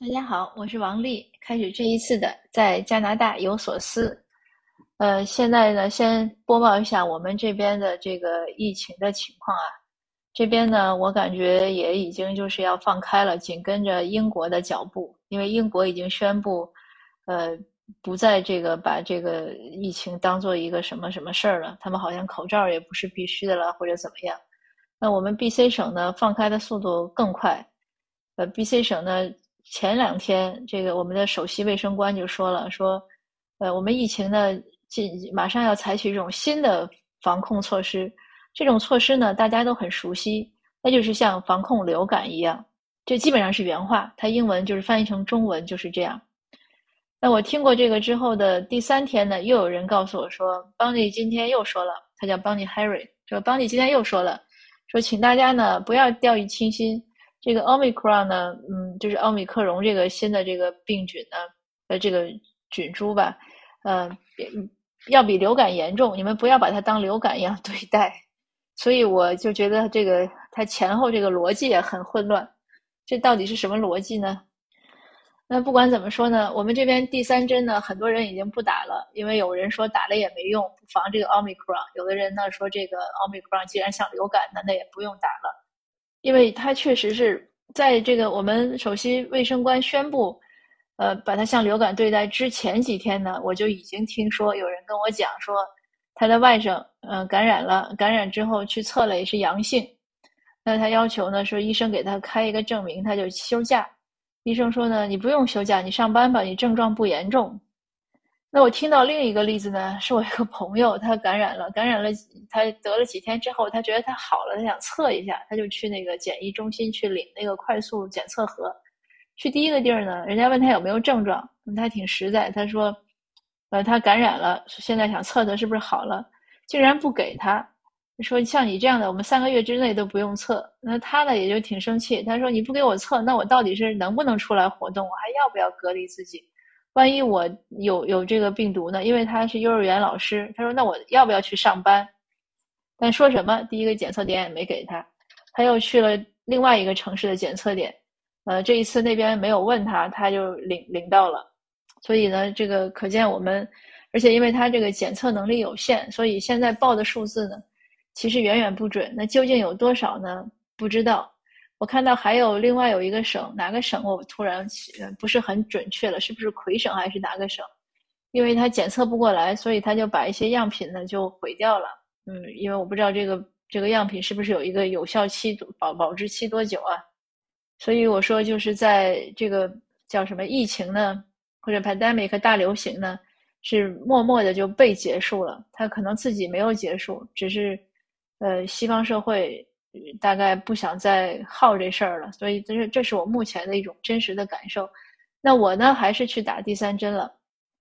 大家好，我是王丽。开始这一次的在加拿大有所思。呃，现在呢，先播报一下我们这边的这个疫情的情况啊。这边呢，我感觉也已经就是要放开了，紧跟着英国的脚步，因为英国已经宣布，呃，不再这个把这个疫情当做一个什么什么事儿了。他们好像口罩也不是必须的了，或者怎么样。那我们 B.C 省呢，放开的速度更快。呃，B.C 省呢。前两天，这个我们的首席卫生官就说了，说，呃，我们疫情呢，进马上要采取一种新的防控措施。这种措施呢，大家都很熟悉，那就是像防控流感一样。这基本上是原话，它英文就是翻译成中文就是这样。那我听过这个之后的第三天呢，又有人告诉我说，邦尼今天又说了，他叫邦尼 Harry，说邦尼今天又说了，说请大家呢不要掉以轻心。这个奥密克戎呢，嗯，就是奥密克戎这个新的这个病菌呢，呃，这个菌株吧，呃，要比流感严重，你们不要把它当流感一样对待。所以我就觉得这个它前后这个逻辑也很混乱，这到底是什么逻辑呢？那不管怎么说呢，我们这边第三针呢，很多人已经不打了，因为有人说打了也没用，防这个奥密克戎。有的人呢说这个奥密克戎既然像流感那，那也不用打了。因为它确实是在这个我们首席卫生官宣布，呃，把它像流感对待之前几天呢，我就已经听说有人跟我讲说，他的外甥嗯感染了，感染之后去测了也是阳性，那他要求呢说医生给他开一个证明，他就休假。医生说呢，你不用休假，你上班吧，你症状不严重。那我听到另一个例子呢，是我一个朋友，他感染了，感染了，他得了几天之后，他觉得他好了，他想测一下，他就去那个检疫中心去领那个快速检测盒。去第一个地儿呢，人家问他有没有症状，他挺实在，他说，呃，他感染了，现在想测测是不是好了，竟然不给他，说像你这样的，我们三个月之内都不用测。那他呢也就挺生气，他说你不给我测，那我到底是能不能出来活动，我还要不要隔离自己？万一我有有这个病毒呢？因为他是幼儿园老师，他说那我要不要去上班？但说什么第一个检测点也没给他，他又去了另外一个城市的检测点，呃，这一次那边没有问他，他就领领到了。所以呢，这个可见我们，而且因为他这个检测能力有限，所以现在报的数字呢，其实远远不准。那究竟有多少呢？不知道。我看到还有另外有一个省，哪个省我突然不是很准确了，是不是魁省还是哪个省？因为他检测不过来，所以他就把一些样品呢就毁掉了。嗯，因为我不知道这个这个样品是不是有一个有效期保保质期多久啊？所以我说就是在这个叫什么疫情呢，或者 pandemic 大流行呢，是默默的就被结束了。他可能自己没有结束，只是呃西方社会。大概不想再耗这事儿了，所以这是这是我目前的一种真实的感受。那我呢，还是去打第三针了。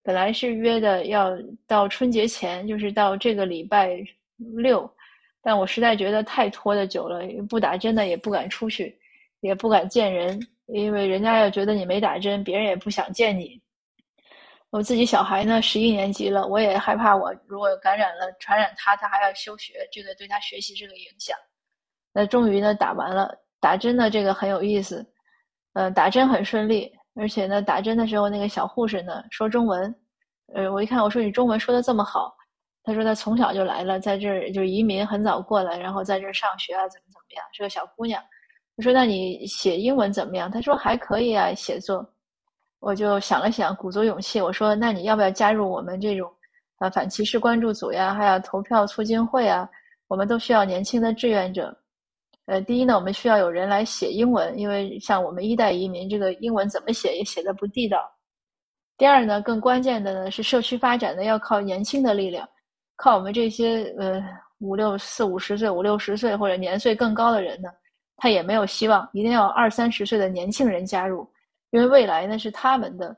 本来是约的要到春节前，就是到这个礼拜六，但我实在觉得太拖的久了，不打针的也不敢出去，也不敢见人，因为人家要觉得你没打针，别人也不想见你。我自己小孩呢，十一年级了，我也害怕我如果感染了，传染他，他还要休学，这个对他学习这个影响。那终于呢打完了，打针呢这个很有意思，呃，打针很顺利，而且呢打针的时候那个小护士呢说中文，呃，我一看我说你中文说的这么好，他说他从小就来了，在这儿就移民很早过来，然后在这儿上学啊怎么怎么样，是个小姑娘。我说那你写英文怎么样？他说还可以啊，写作。我就想了想，鼓足勇气，我说那你要不要加入我们这种啊反歧视关注组呀，还有投票促进会啊？我们都需要年轻的志愿者。呃，第一呢，我们需要有人来写英文，因为像我们一代移民，这个英文怎么写也写的不地道。第二呢，更关键的呢是社区发展呢要靠年轻的力量，靠我们这些呃五六四五十岁、五六十岁或者年岁更高的人呢，他也没有希望，一定要二三十岁的年轻人加入，因为未来呢是他们的。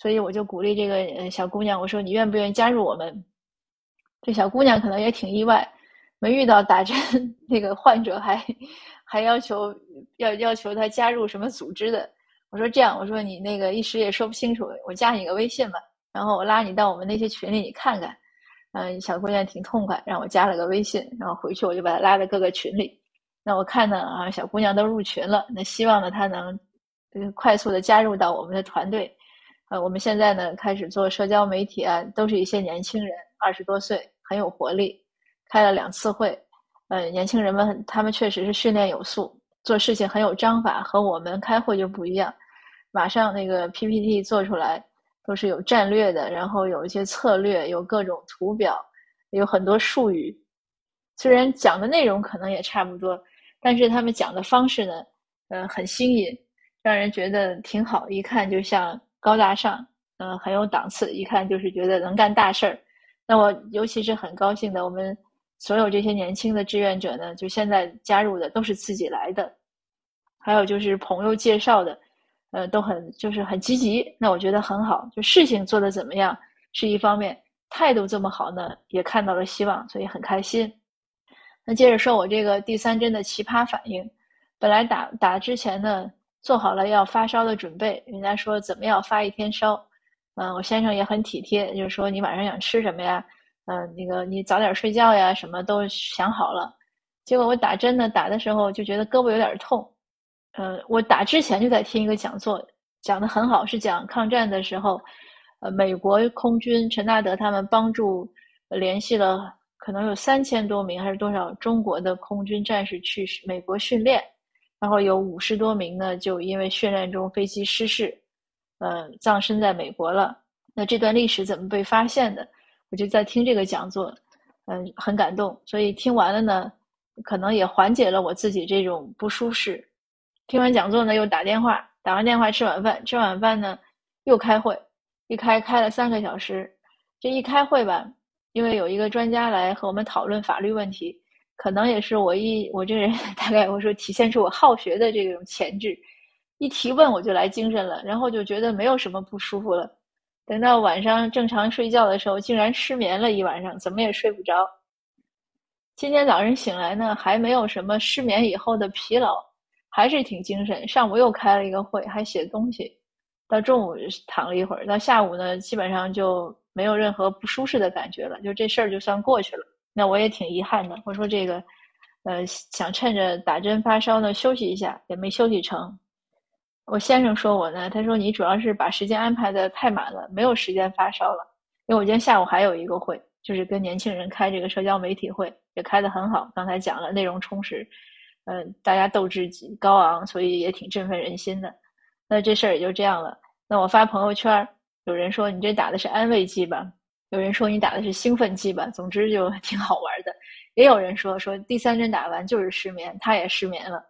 所以我就鼓励这个小姑娘，我说你愿不愿意加入我们？这小姑娘可能也挺意外。没遇到打针那个患者，还还要求要要求他加入什么组织的。我说这样，我说你那个一时也说不清楚，我加你个微信吧，然后我拉你到我们那些群里，你看看。嗯，小姑娘挺痛快，让我加了个微信，然后回去我就把她拉到各个群里。那我看呢啊，小姑娘都入群了，那希望呢她能快速的加入到我们的团队。呃，我们现在呢开始做社交媒体啊，都是一些年轻人，二十多岁，很有活力，开了两次会。呃，年轻人们他们确实是训练有素，做事情很有章法，和我们开会就不一样。马上那个 PPT 做出来都是有战略的，然后有一些策略，有各种图表，有很多术语。虽然讲的内容可能也差不多，但是他们讲的方式呢，呃，很新颖，让人觉得挺好，一看就像高大上，嗯，很有档次，一看就是觉得能干大事儿。那我尤其是很高兴的，我们。所有这些年轻的志愿者呢，就现在加入的都是自己来的，还有就是朋友介绍的，呃，都很就是很积极。那我觉得很好，就事情做得怎么样是一方面，态度这么好呢，也看到了希望，所以很开心。那接着说我这个第三针的奇葩反应，本来打打之前呢，做好了要发烧的准备，人家说怎么样发一天烧，嗯，我先生也很体贴，就是说你晚上想吃什么呀？嗯，那个你早点睡觉呀，什么都想好了。结果我打针呢，打的时候就觉得胳膊有点痛。呃，我打之前就在听一个讲座，讲的很好，是讲抗战的时候，呃，美国空军陈纳德他们帮助联系了可能有三千多名还是多少中国的空军战士去美国训练，然后有五十多名呢就因为训练中飞机失事，呃，葬身在美国了。那这段历史怎么被发现的？我就在听这个讲座，嗯，很感动，所以听完了呢，可能也缓解了我自己这种不舒适。听完讲座呢，又打电话，打完电话吃晚饭，吃晚饭呢又开会，一开开了三个小时。这一开会吧，因为有一个专家来和我们讨论法律问题，可能也是我一我这人 大概我说体现出我好学的这种潜质，一提问我就来精神了，然后就觉得没有什么不舒服了。等到晚上正常睡觉的时候，竟然失眠了一晚上，怎么也睡不着。今天早上醒来呢，还没有什么失眠以后的疲劳，还是挺精神。上午又开了一个会，还写东西，到中午躺了一会儿，到下午呢，基本上就没有任何不舒适的感觉了，就这事儿就算过去了。那我也挺遗憾的，我说这个，呃，想趁着打针发烧呢休息一下，也没休息成。我先生说我呢，他说你主要是把时间安排的太满了，没有时间发烧了。因为我今天下午还有一个会，就是跟年轻人开这个社交媒体会，也开得很好。刚才讲了，内容充实，嗯，大家斗志高昂，所以也挺振奋人心的。那这事儿也就这样了。那我发朋友圈，有人说你这打的是安慰剂吧？有人说你打的是兴奋剂吧？总之就 挺好玩的。也有人说说第三针打完就是失眠，他也失眠了。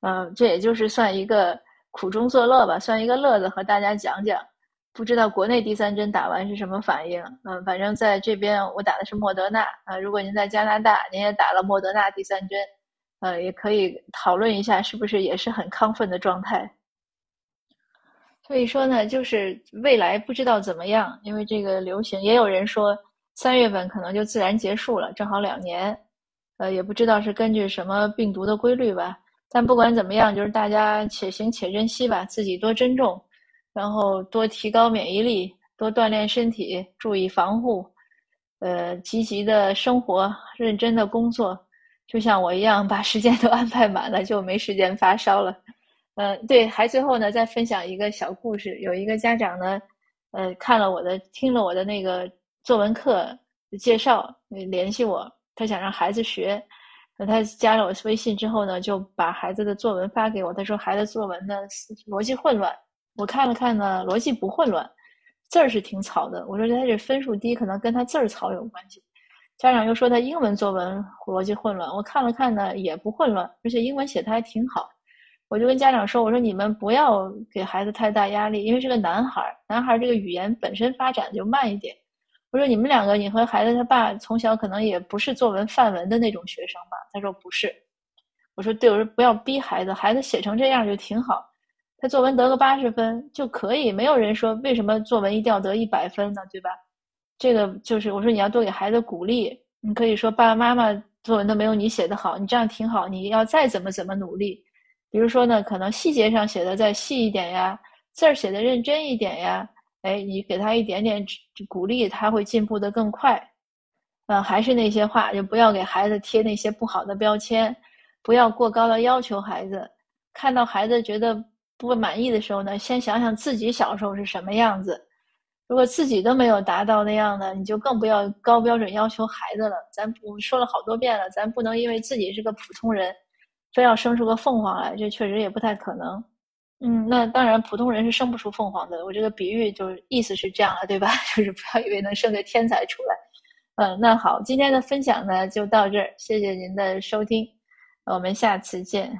嗯，这也就是算一个。苦中作乐吧，算一个乐子，和大家讲讲。不知道国内第三针打完是什么反应？嗯，反正在这边我打的是莫德纳啊。如果您在加拿大，您也打了莫德纳第三针，呃，也可以讨论一下，是不是也是很亢奋的状态。所以说呢，就是未来不知道怎么样，因为这个流行，也有人说三月份可能就自然结束了，正好两年。呃，也不知道是根据什么病毒的规律吧。但不管怎么样，就是大家且行且珍惜吧，自己多珍重，然后多提高免疫力，多锻炼身体，注意防护，呃，积极的生活，认真的工作，就像我一样，把时间都安排满了，就没时间发烧了。嗯，对，还最后呢，再分享一个小故事，有一个家长呢，呃，看了我的，听了我的那个作文课介绍，联系我，他想让孩子学。那他加了我微信之后呢，就把孩子的作文发给我。他说孩子作文呢逻辑混乱，我看了看呢，逻辑不混乱，字儿是挺草的。我说他这分数低，可能跟他字儿草有关系。家长又说他英文作文逻辑混乱，我看了看呢，也不混乱，而且英文写的还挺好。我就跟家长说，我说你们不要给孩子太大压力，因为是个男孩儿，男孩儿这个语言本身发展就慢一点。我说你们两个，你和孩子他爸从小可能也不是作文范文的那种学生吧？他说不是。我说对，我说不要逼孩子，孩子写成这样就挺好，他作文得个八十分就可以，没有人说为什么作文一定要得一百分呢？对吧？这个就是我说你要多给孩子鼓励，你可以说爸爸妈妈作文都没有你写的好，你这样挺好，你要再怎么怎么努力，比如说呢，可能细节上写的再细一点呀，字儿写的认真一点呀。哎，你给他一点点鼓励，他会进步的更快。嗯，还是那些话，就不要给孩子贴那些不好的标签，不要过高的要求孩子。看到孩子觉得不满意的时候呢，先想想自己小时候是什么样子。如果自己都没有达到那样的，你就更不要高标准要求孩子了。咱不说了好多遍了，咱不能因为自己是个普通人，非要生出个凤凰来，这确实也不太可能。嗯，那当然，普通人是生不出凤凰的。我这个比喻就是意思是这样了，对吧？就是不要以为能生个天才出来。嗯，那好，今天的分享呢就到这儿，谢谢您的收听，我们下次见。